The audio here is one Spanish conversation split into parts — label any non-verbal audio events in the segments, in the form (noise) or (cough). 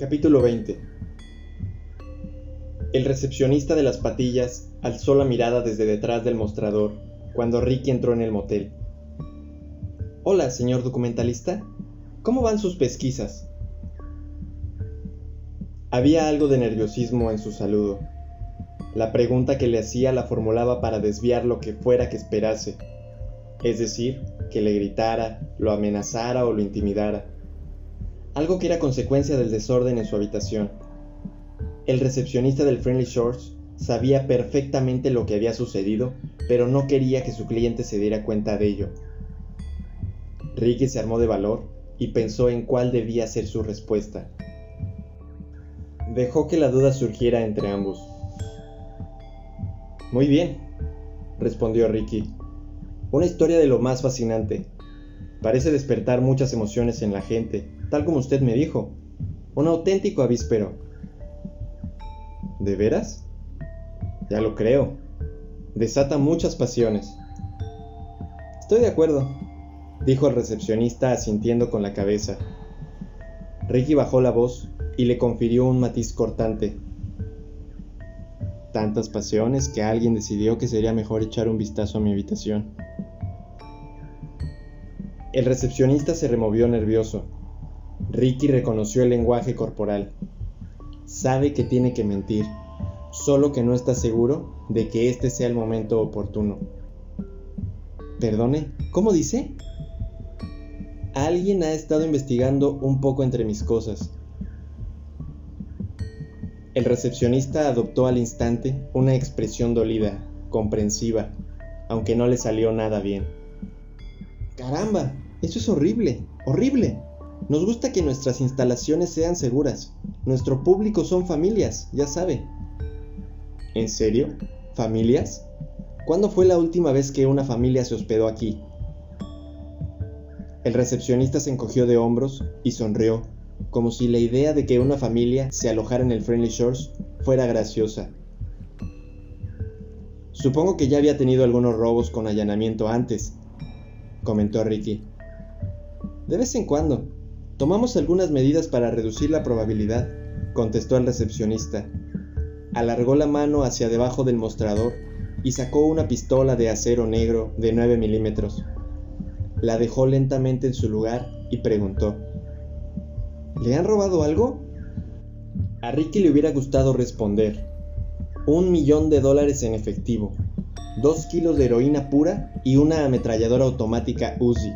Capítulo 20 El recepcionista de las patillas alzó la mirada desde detrás del mostrador cuando Ricky entró en el motel. Hola, señor documentalista. ¿Cómo van sus pesquisas? Había algo de nerviosismo en su saludo. La pregunta que le hacía la formulaba para desviar lo que fuera que esperase, es decir, que le gritara, lo amenazara o lo intimidara algo que era consecuencia del desorden en su habitación. El recepcionista del Friendly Shores sabía perfectamente lo que había sucedido, pero no quería que su cliente se diera cuenta de ello. Ricky se armó de valor y pensó en cuál debía ser su respuesta. Dejó que la duda surgiera entre ambos. Muy bien, respondió Ricky. Una historia de lo más fascinante. Parece despertar muchas emociones en la gente, tal como usted me dijo. Un auténtico avíspero. ¿De veras? Ya lo creo. Desata muchas pasiones. Estoy de acuerdo, dijo el recepcionista asintiendo con la cabeza. Ricky bajó la voz y le confirió un matiz cortante. Tantas pasiones que alguien decidió que sería mejor echar un vistazo a mi habitación. El recepcionista se removió nervioso. Ricky reconoció el lenguaje corporal. Sabe que tiene que mentir, solo que no está seguro de que este sea el momento oportuno. Perdone, ¿cómo dice? Alguien ha estado investigando un poco entre mis cosas. El recepcionista adoptó al instante una expresión dolida, comprensiva, aunque no le salió nada bien. Caramba, eso es horrible, horrible. Nos gusta que nuestras instalaciones sean seguras. Nuestro público son familias, ya sabe. ¿En serio? ¿Familias? ¿Cuándo fue la última vez que una familia se hospedó aquí? El recepcionista se encogió de hombros y sonrió, como si la idea de que una familia se alojara en el Friendly Shores fuera graciosa. Supongo que ya había tenido algunos robos con allanamiento antes, comentó Ricky. De vez en cuando. Tomamos algunas medidas para reducir la probabilidad, contestó el recepcionista. Alargó la mano hacia debajo del mostrador y sacó una pistola de acero negro de 9 milímetros. La dejó lentamente en su lugar y preguntó, ¿Le han robado algo? A Ricky le hubiera gustado responder, un millón de dólares en efectivo, dos kilos de heroína pura y una ametralladora automática Uzi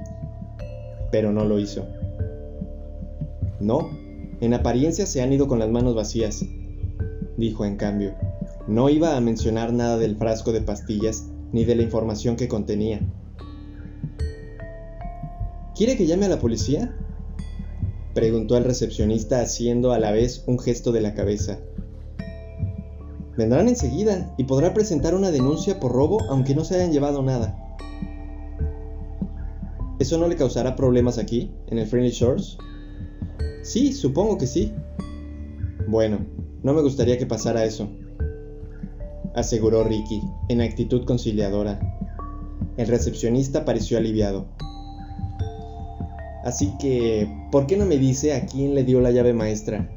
pero no lo hizo. No, en apariencia se han ido con las manos vacías, dijo en cambio. No iba a mencionar nada del frasco de pastillas ni de la información que contenía. ¿Quiere que llame a la policía? preguntó el recepcionista haciendo a la vez un gesto de la cabeza. Vendrán enseguida y podrá presentar una denuncia por robo aunque no se hayan llevado nada. ¿Eso no le causará problemas aquí, en el Friendly Shores? Sí, supongo que sí. Bueno, no me gustaría que pasara eso, aseguró Ricky, en actitud conciliadora. El recepcionista pareció aliviado. Así que, ¿por qué no me dice a quién le dio la llave maestra?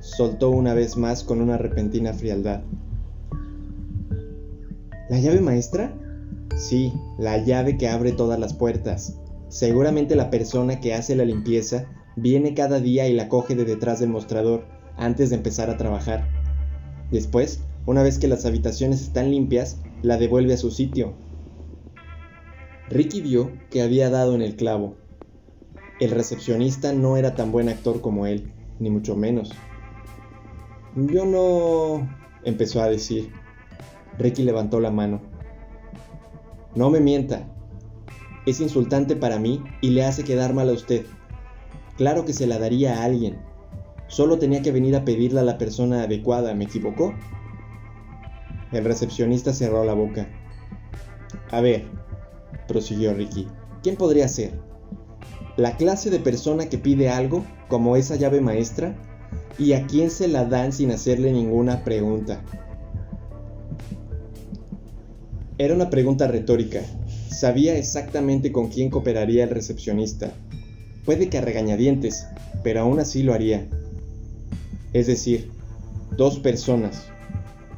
Soltó una vez más con una repentina frialdad. ¿La llave maestra? Sí, la llave que abre todas las puertas. Seguramente la persona que hace la limpieza viene cada día y la coge de detrás del mostrador antes de empezar a trabajar. Después, una vez que las habitaciones están limpias, la devuelve a su sitio. Ricky vio que había dado en el clavo. El recepcionista no era tan buen actor como él, ni mucho menos. Yo no... empezó a decir. Ricky levantó la mano. No me mienta. Es insultante para mí y le hace quedar mal a usted. Claro que se la daría a alguien. Solo tenía que venir a pedirla a la persona adecuada, ¿me equivocó? El recepcionista cerró la boca. A ver, prosiguió Ricky, ¿quién podría ser? La clase de persona que pide algo, como esa llave maestra, y a quién se la dan sin hacerle ninguna pregunta. Era una pregunta retórica. Sabía exactamente con quién cooperaría el recepcionista. Puede que a regañadientes, pero aún así lo haría. Es decir, dos personas,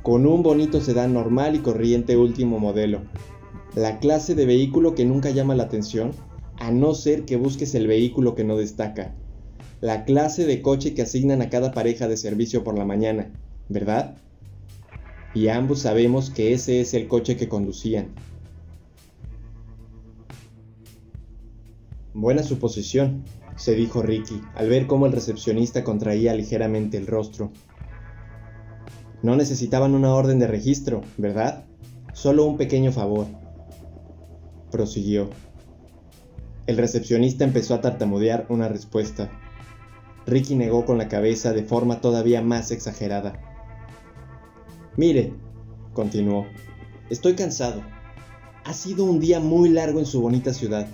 con un bonito sedán normal y corriente último modelo. La clase de vehículo que nunca llama la atención, a no ser que busques el vehículo que no destaca. La clase de coche que asignan a cada pareja de servicio por la mañana, ¿verdad? Y ambos sabemos que ese es el coche que conducían. Buena suposición, se dijo Ricky, al ver cómo el recepcionista contraía ligeramente el rostro. No necesitaban una orden de registro, ¿verdad? Solo un pequeño favor. Prosiguió. El recepcionista empezó a tartamudear una respuesta. Ricky negó con la cabeza de forma todavía más exagerada. Mire, continuó, estoy cansado. Ha sido un día muy largo en su bonita ciudad.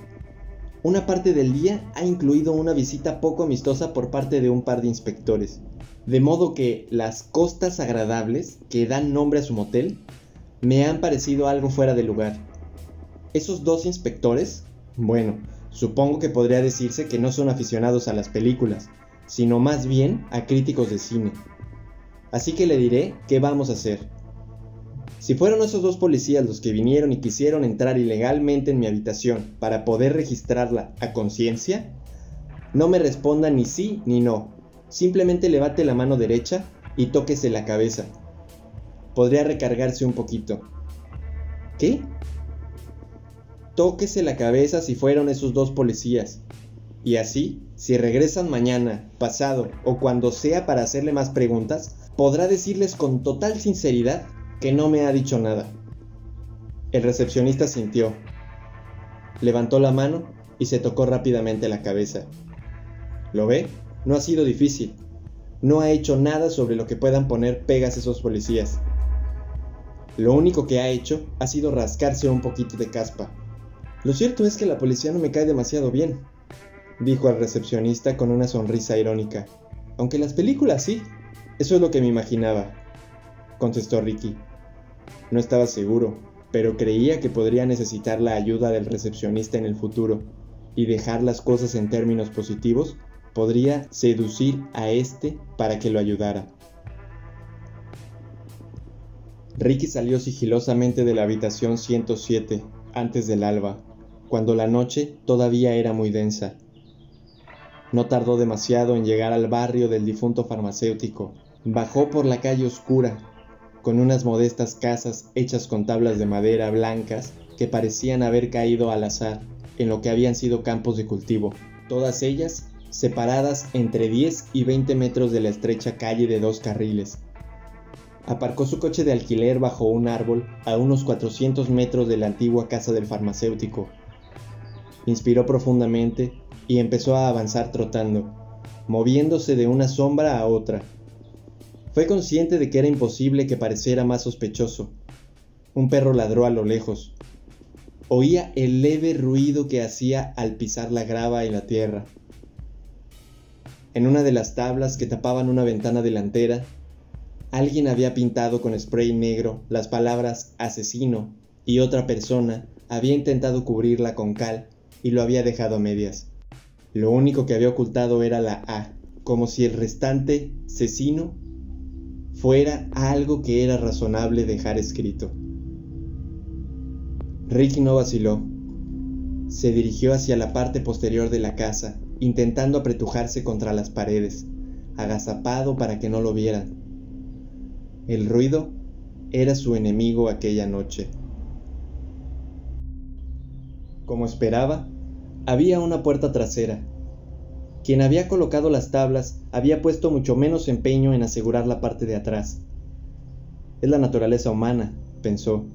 Una parte del día ha incluido una visita poco amistosa por parte de un par de inspectores, de modo que las costas agradables que dan nombre a su motel me han parecido algo fuera de lugar. Esos dos inspectores, bueno, supongo que podría decirse que no son aficionados a las películas, sino más bien a críticos de cine. Así que le diré qué vamos a hacer. Si fueron esos dos policías los que vinieron y quisieron entrar ilegalmente en mi habitación para poder registrarla a conciencia, no me responda ni sí ni no. Simplemente levante la mano derecha y tóquese la cabeza. Podría recargarse un poquito. ¿Qué? Tóquese la cabeza si fueron esos dos policías. Y así, si regresan mañana, pasado o cuando sea para hacerle más preguntas, podrá decirles con total sinceridad que no me ha dicho nada. El recepcionista sintió, levantó la mano y se tocó rápidamente la cabeza. ¿Lo ve? No ha sido difícil. No ha hecho nada sobre lo que puedan poner pegas esos policías. Lo único que ha hecho ha sido rascarse un poquito de caspa. Lo cierto es que la policía no me cae demasiado bien, dijo al recepcionista con una sonrisa irónica. Aunque las películas sí, eso es lo que me imaginaba, contestó Ricky. No estaba seguro, pero creía que podría necesitar la ayuda del recepcionista en el futuro, y dejar las cosas en términos positivos podría seducir a este para que lo ayudara. Ricky salió sigilosamente de la habitación 107 antes del alba, cuando la noche todavía era muy densa. No tardó demasiado en llegar al barrio del difunto farmacéutico. Bajó por la calle oscura con unas modestas casas hechas con tablas de madera blancas que parecían haber caído al azar en lo que habían sido campos de cultivo, todas ellas separadas entre 10 y 20 metros de la estrecha calle de dos carriles. Aparcó su coche de alquiler bajo un árbol a unos 400 metros de la antigua casa del farmacéutico. Inspiró profundamente y empezó a avanzar trotando, moviéndose de una sombra a otra, fue consciente de que era imposible que pareciera más sospechoso. Un perro ladró a lo lejos. Oía el leve ruido que hacía al pisar la grava y la tierra. En una de las tablas que tapaban una ventana delantera, alguien había pintado con spray negro las palabras asesino y otra persona había intentado cubrirla con cal y lo había dejado a medias. Lo único que había ocultado era la A, como si el restante, cecino, fuera algo que era razonable dejar escrito. Ricky no vaciló. Se dirigió hacia la parte posterior de la casa, intentando apretujarse contra las paredes, agazapado para que no lo vieran. El ruido era su enemigo aquella noche. Como esperaba, había una puerta trasera, quien había colocado las tablas había puesto mucho menos empeño en asegurar la parte de atrás. Es la naturaleza humana, pensó.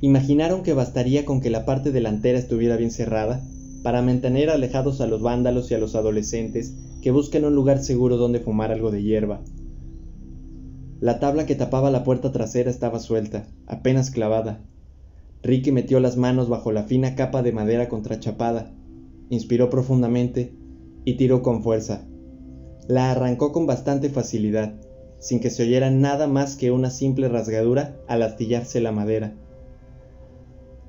Imaginaron que bastaría con que la parte delantera estuviera bien cerrada para mantener alejados a los vándalos y a los adolescentes que busquen un lugar seguro donde fumar algo de hierba. La tabla que tapaba la puerta trasera estaba suelta, apenas clavada. Ricky metió las manos bajo la fina capa de madera contrachapada, inspiró profundamente y tiró con fuerza. La arrancó con bastante facilidad, sin que se oyera nada más que una simple rasgadura al astillarse la madera.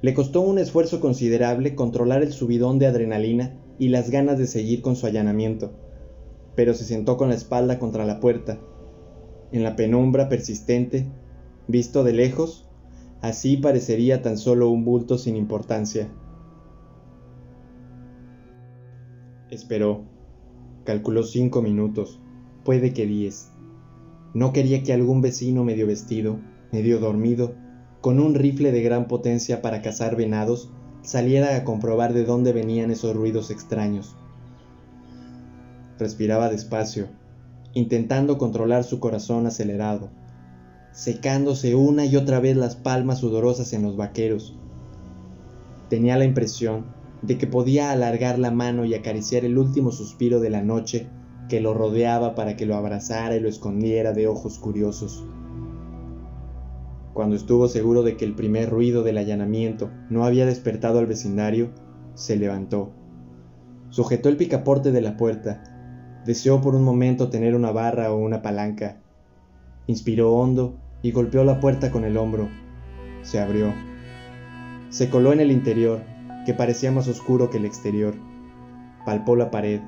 Le costó un esfuerzo considerable controlar el subidón de adrenalina y las ganas de seguir con su allanamiento. pero se sentó con la espalda contra la puerta. En la penumbra persistente, visto de lejos, así parecería tan solo un bulto sin importancia. Esperó. Calculó cinco minutos, puede que diez. No quería que algún vecino medio vestido, medio dormido, con un rifle de gran potencia para cazar venados, saliera a comprobar de dónde venían esos ruidos extraños. Respiraba despacio, intentando controlar su corazón acelerado, secándose una y otra vez las palmas sudorosas en los vaqueros. Tenía la impresión de que podía alargar la mano y acariciar el último suspiro de la noche que lo rodeaba para que lo abrazara y lo escondiera de ojos curiosos. Cuando estuvo seguro de que el primer ruido del allanamiento no había despertado al vecindario, se levantó. Sujetó el picaporte de la puerta. Deseó por un momento tener una barra o una palanca. Inspiró hondo y golpeó la puerta con el hombro. Se abrió. Se coló en el interior, que parecía más oscuro que el exterior. Palpó la pared.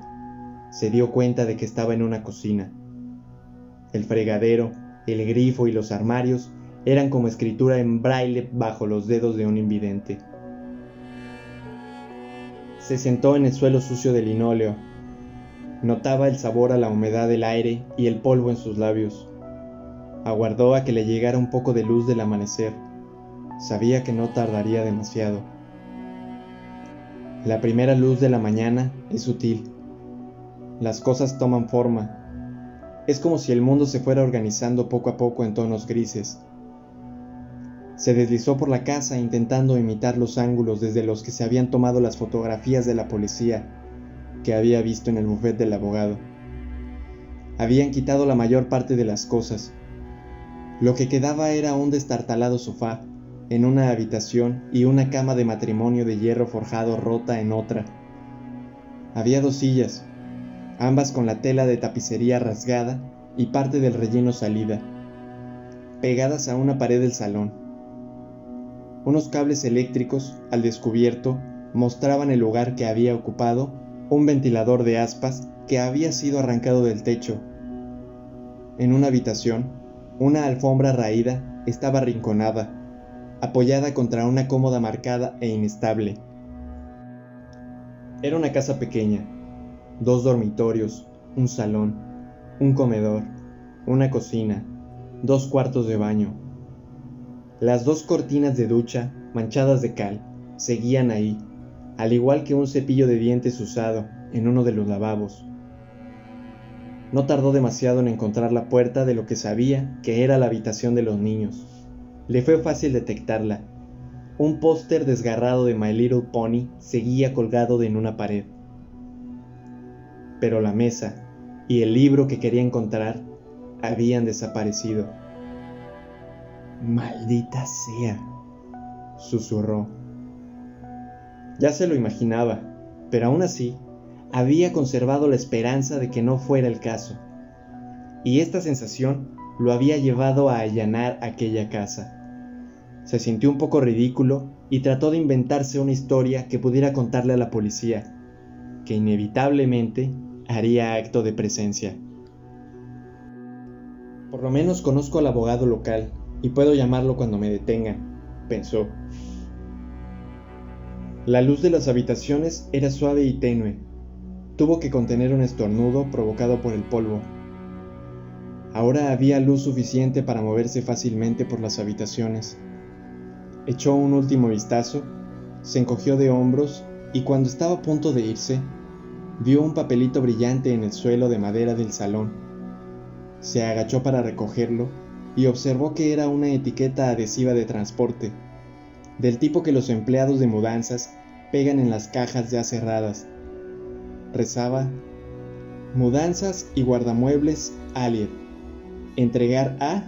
Se dio cuenta de que estaba en una cocina. El fregadero, el grifo y los armarios eran como escritura en braille bajo los dedos de un invidente. Se sentó en el suelo sucio de linóleo. Notaba el sabor a la humedad del aire y el polvo en sus labios. Aguardó a que le llegara un poco de luz del amanecer. Sabía que no tardaría demasiado. La primera luz de la mañana es sutil. Las cosas toman forma. Es como si el mundo se fuera organizando poco a poco en tonos grises se deslizó por la casa intentando imitar los ángulos desde los que se habían tomado las fotografías de la policía que había visto en el bufet del abogado. Habían quitado la mayor parte de las cosas. Lo que quedaba era un destartalado sofá en una habitación y una cama de matrimonio de hierro forjado rota en otra. Había dos sillas, ambas con la tela de tapicería rasgada y parte del relleno salida, pegadas a una pared del salón. Unos cables eléctricos, al descubierto, mostraban el lugar que había ocupado un ventilador de aspas que había sido arrancado del techo. En una habitación, una alfombra raída estaba arrinconada, apoyada contra una cómoda marcada e inestable. Era una casa pequeña, dos dormitorios, un salón, un comedor, una cocina, dos cuartos de baño, las dos cortinas de ducha, manchadas de cal, seguían ahí, al igual que un cepillo de dientes usado en uno de los lavabos. No tardó demasiado en encontrar la puerta de lo que sabía que era la habitación de los niños. Le fue fácil detectarla. Un póster desgarrado de My Little Pony seguía colgado en una pared. Pero la mesa y el libro que quería encontrar habían desaparecido. Maldita sea, susurró. Ya se lo imaginaba, pero aún así había conservado la esperanza de que no fuera el caso. Y esta sensación lo había llevado a allanar aquella casa. Se sintió un poco ridículo y trató de inventarse una historia que pudiera contarle a la policía, que inevitablemente haría acto de presencia. Por lo menos conozco al abogado local, y puedo llamarlo cuando me detengan, pensó. La luz de las habitaciones era suave y tenue. Tuvo que contener un estornudo provocado por el polvo. Ahora había luz suficiente para moverse fácilmente por las habitaciones. Echó un último vistazo, se encogió de hombros y cuando estaba a punto de irse, vio un papelito brillante en el suelo de madera del salón. Se agachó para recogerlo y observó que era una etiqueta adhesiva de transporte, del tipo que los empleados de mudanzas pegan en las cajas ya cerradas. Rezaba, Mudanzas y guardamuebles Allied. Entregar a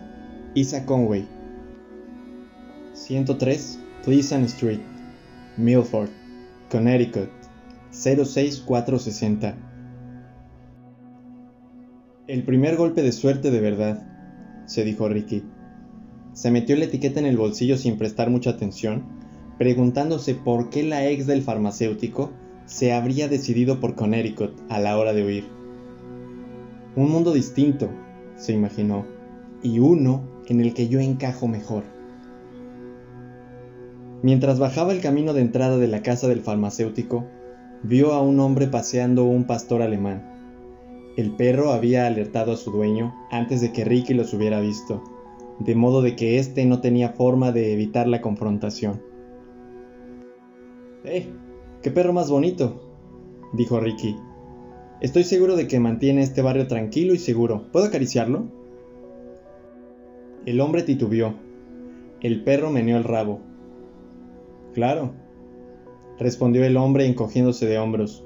Isa Conway. 103 Pleasant Street, Milford, Connecticut 06460. El primer golpe de suerte de verdad se dijo Ricky. Se metió la etiqueta en el bolsillo sin prestar mucha atención, preguntándose por qué la ex del farmacéutico se habría decidido por Connecticut a la hora de huir. Un mundo distinto, se imaginó, y uno en el que yo encajo mejor. Mientras bajaba el camino de entrada de la casa del farmacéutico, vio a un hombre paseando un pastor alemán. El perro había alertado a su dueño antes de que Ricky los hubiera visto, de modo de que éste no tenía forma de evitar la confrontación. ¡Eh! ¡Qué perro más bonito! dijo Ricky. Estoy seguro de que mantiene este barrio tranquilo y seguro. ¿Puedo acariciarlo? El hombre titubeó. El perro meneó el rabo. Claro, respondió el hombre encogiéndose de hombros.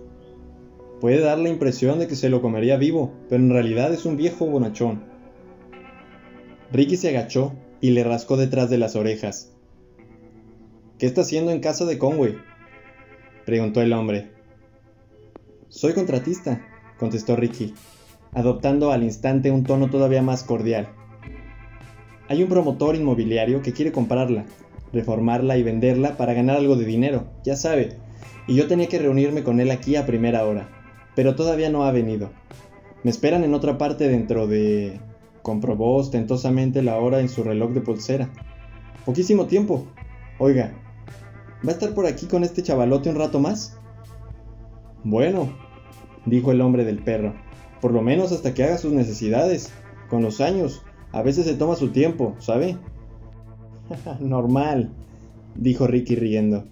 Puede dar la impresión de que se lo comería vivo, pero en realidad es un viejo bonachón. Ricky se agachó y le rascó detrás de las orejas. ¿Qué está haciendo en casa de Conway? preguntó el hombre. Soy contratista, contestó Ricky, adoptando al instante un tono todavía más cordial. Hay un promotor inmobiliario que quiere comprarla, reformarla y venderla para ganar algo de dinero, ya sabe, y yo tenía que reunirme con él aquí a primera hora, pero todavía no ha venido. Me esperan en otra parte dentro de... comprobó ostentosamente la hora en su reloj de pulsera. Poquísimo tiempo. Oiga, ¿va a estar por aquí con este chavalote un rato más? Bueno, dijo el hombre del perro, por lo menos hasta que haga sus necesidades. Con los años, a veces se toma su tiempo, ¿sabe? (laughs) Normal, dijo Ricky riendo.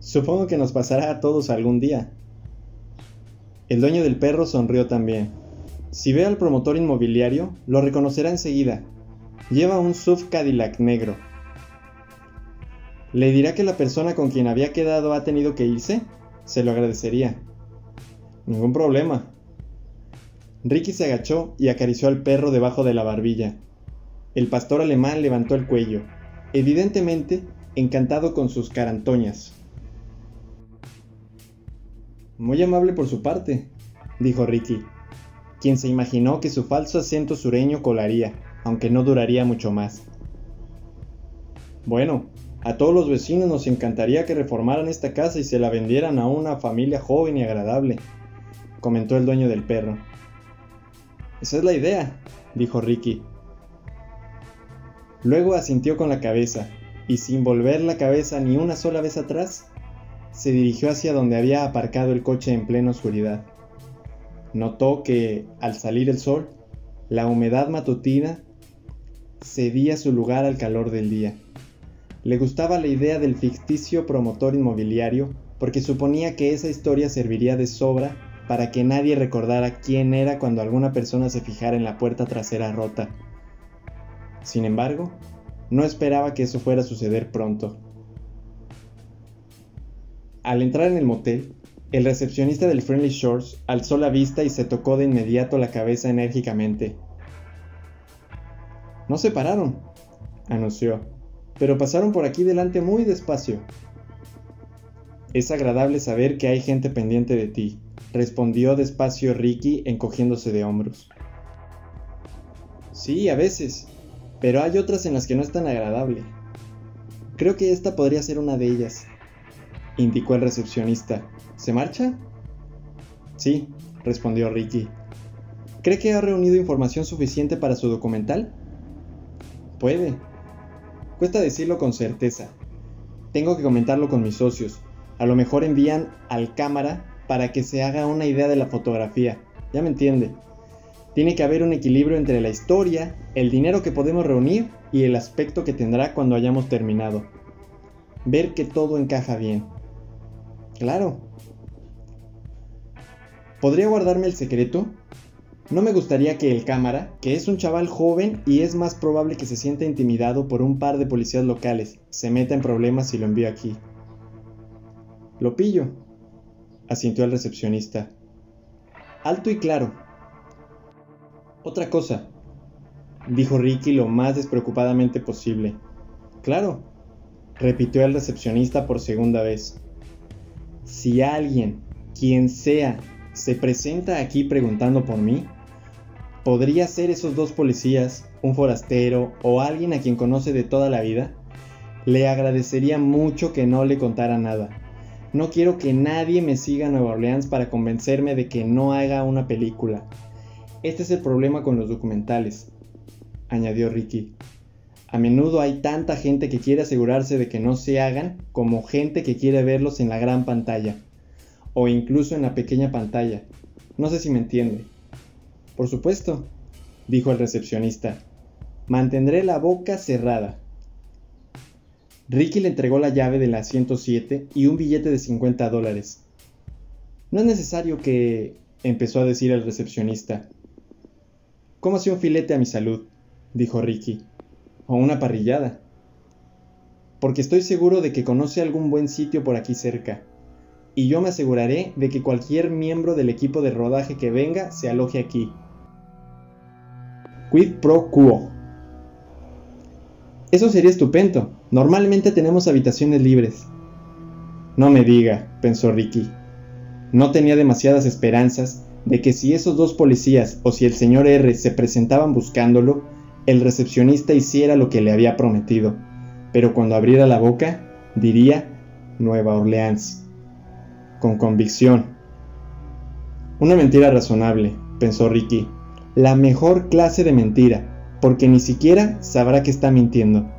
Supongo que nos pasará a todos algún día. El dueño del perro sonrió también. Si ve al promotor inmobiliario, lo reconocerá enseguida. Lleva un SUV Cadillac negro. ¿Le dirá que la persona con quien había quedado ha tenido que irse? Se lo agradecería. Ningún problema. Ricky se agachó y acarició al perro debajo de la barbilla. El pastor alemán levantó el cuello, evidentemente encantado con sus carantoñas. Muy amable por su parte, dijo Ricky, quien se imaginó que su falso acento sureño colaría, aunque no duraría mucho más. Bueno, a todos los vecinos nos encantaría que reformaran esta casa y se la vendieran a una familia joven y agradable, comentó el dueño del perro. Esa es la idea, dijo Ricky, Luego asintió con la cabeza, y sin volver la cabeza ni una sola vez atrás, se dirigió hacia donde había aparcado el coche en plena oscuridad. Notó que, al salir el sol, la humedad matutina cedía su lugar al calor del día. Le gustaba la idea del ficticio promotor inmobiliario porque suponía que esa historia serviría de sobra para que nadie recordara quién era cuando alguna persona se fijara en la puerta trasera rota sin embargo, no esperaba que eso fuera a suceder pronto. Al entrar en el motel, el recepcionista del Friendly Shores alzó la vista y se tocó de inmediato la cabeza enérgicamente. No se pararon, anunció, pero pasaron por aquí delante muy despacio. Es agradable saber que hay gente pendiente de ti, respondió despacio Ricky encogiéndose de hombros. Sí, a veces, pero hay otras en las que no es tan agradable. Creo que esta podría ser una de ellas, indicó el recepcionista. ¿Se marcha? Sí, respondió Ricky. ¿Cree que ha reunido información suficiente para su documental? Puede. Cuesta decirlo con certeza. Tengo que comentarlo con mis socios. A lo mejor envían al cámara para que se haga una idea de la fotografía. Ya me entiende. Tiene que haber un equilibrio entre la historia, el dinero que podemos reunir y el aspecto que tendrá cuando hayamos terminado. Ver que todo encaja bien. Claro. ¿Podría guardarme el secreto? No me gustaría que el cámara, que es un chaval joven y es más probable que se sienta intimidado por un par de policías locales, se meta en problemas si lo envío aquí. Lo pillo, asintió el recepcionista. Alto y claro. Otra cosa, dijo Ricky lo más despreocupadamente posible. Claro, repitió el recepcionista por segunda vez. Si alguien, quien sea, se presenta aquí preguntando por mí, podría ser esos dos policías, un forastero o alguien a quien conoce de toda la vida, le agradecería mucho que no le contara nada. No quiero que nadie me siga a Nueva Orleans para convencerme de que no haga una película. Este es el problema con los documentales, añadió Ricky. A menudo hay tanta gente que quiere asegurarse de que no se hagan como gente que quiere verlos en la gran pantalla o incluso en la pequeña pantalla. No sé si me entiende. Por supuesto, dijo el recepcionista. Mantendré la boca cerrada. Ricky le entregó la llave del asiento 7 y un billete de 50 dólares. No es necesario que... empezó a decir el recepcionista. Cómase un filete a mi salud, dijo Ricky o una parrillada. Porque estoy seguro de que conoce algún buen sitio por aquí cerca. Y yo me aseguraré de que cualquier miembro del equipo de rodaje que venga se aloje aquí. Quid pro quo. Eso sería estupendo. Normalmente tenemos habitaciones libres. No me diga, pensó Ricky. No tenía demasiadas esperanzas de que si esos dos policías o si el señor R se presentaban buscándolo, el recepcionista hiciera lo que le había prometido, pero cuando abriera la boca, diría Nueva Orleans, con convicción. Una mentira razonable, pensó Ricky, la mejor clase de mentira, porque ni siquiera sabrá que está mintiendo.